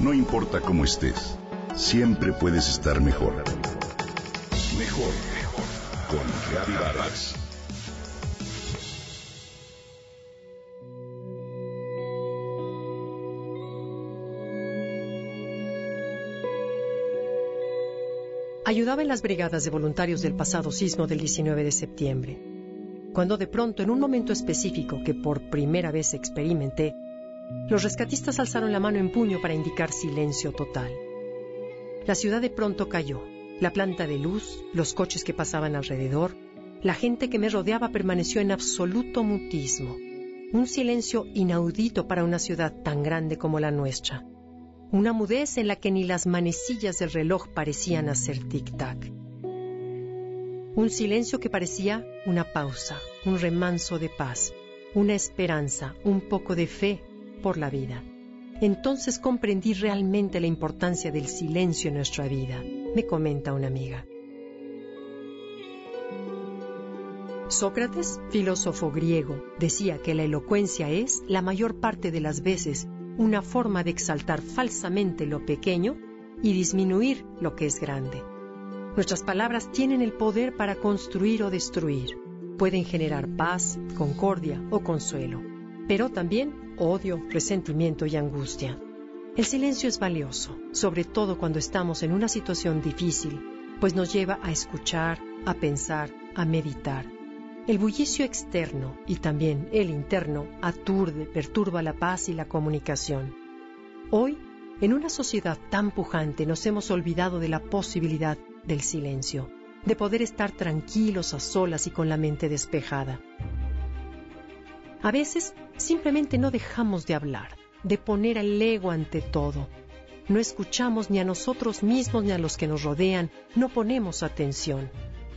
No importa cómo estés, siempre puedes estar mejor. Mejor, mejor. Con Vargas. Ayudaba en las brigadas de voluntarios del pasado sismo del 19 de septiembre, cuando de pronto, en un momento específico que por primera vez experimenté, los rescatistas alzaron la mano en puño para indicar silencio total. La ciudad de pronto cayó. La planta de luz, los coches que pasaban alrededor, la gente que me rodeaba permaneció en absoluto mutismo. Un silencio inaudito para una ciudad tan grande como la nuestra una mudez en la que ni las manecillas del reloj parecían hacer tic-tac. Un silencio que parecía una pausa, un remanso de paz, una esperanza, un poco de fe por la vida. Entonces comprendí realmente la importancia del silencio en nuestra vida, me comenta una amiga. Sócrates, filósofo griego, decía que la elocuencia es, la mayor parte de las veces, una forma de exaltar falsamente lo pequeño y disminuir lo que es grande. Nuestras palabras tienen el poder para construir o destruir. Pueden generar paz, concordia o consuelo, pero también odio, resentimiento y angustia. El silencio es valioso, sobre todo cuando estamos en una situación difícil, pues nos lleva a escuchar, a pensar, a meditar el bullicio externo y también el interno aturde, perturba la paz y la comunicación. Hoy, en una sociedad tan pujante, nos hemos olvidado de la posibilidad del silencio, de poder estar tranquilos a solas y con la mente despejada. A veces simplemente no dejamos de hablar, de poner al ego ante todo. No escuchamos ni a nosotros mismos ni a los que nos rodean, no ponemos atención.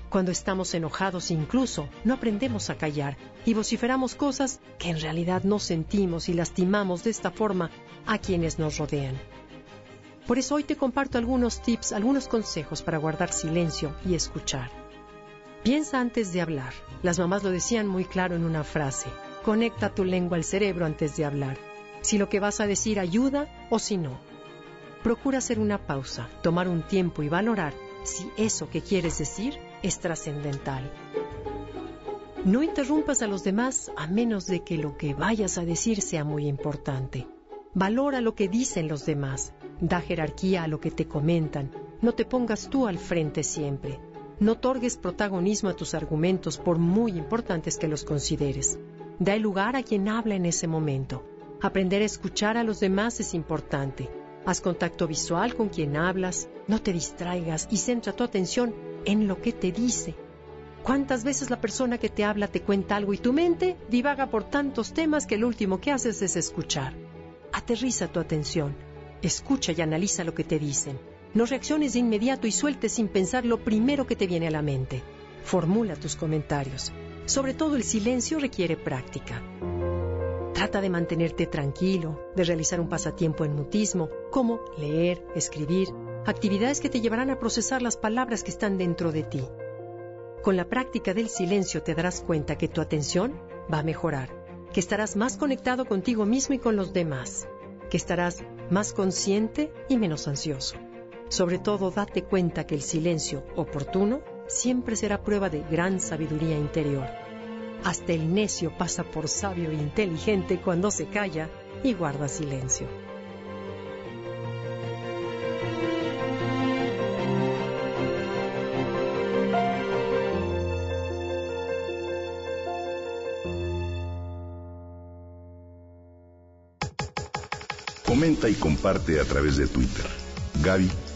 Cuando estamos enojados incluso, no aprendemos a callar y vociferamos cosas que en realidad no sentimos y lastimamos de esta forma a quienes nos rodean. Por eso hoy te comparto algunos tips, algunos consejos para guardar silencio y escuchar. Piensa antes de hablar. Las mamás lo decían muy claro en una frase. Conecta tu lengua al cerebro antes de hablar. Si lo que vas a decir ayuda o si no. Procura hacer una pausa, tomar un tiempo y valorar si eso que quieres decir es trascendental. No interrumpas a los demás a menos de que lo que vayas a decir sea muy importante. Valora lo que dicen los demás. Da jerarquía a lo que te comentan. No te pongas tú al frente siempre. No otorgues protagonismo a tus argumentos por muy importantes que los consideres. Da el lugar a quien habla en ese momento. Aprender a escuchar a los demás es importante. Haz contacto visual con quien hablas, no te distraigas y centra tu atención en lo que te dice. ¿Cuántas veces la persona que te habla te cuenta algo y tu mente divaga por tantos temas que lo último que haces es escuchar? Aterriza tu atención, escucha y analiza lo que te dicen. No reacciones de inmediato y sueltes sin pensar lo primero que te viene a la mente. Formula tus comentarios. Sobre todo el silencio requiere práctica. Trata de mantenerte tranquilo, de realizar un pasatiempo en mutismo, como leer, escribir, actividades que te llevarán a procesar las palabras que están dentro de ti. Con la práctica del silencio te darás cuenta que tu atención va a mejorar, que estarás más conectado contigo mismo y con los demás, que estarás más consciente y menos ansioso. Sobre todo, date cuenta que el silencio oportuno siempre será prueba de gran sabiduría interior. Hasta el necio pasa por sabio e inteligente cuando se calla y guarda silencio. Comenta y comparte a través de Twitter.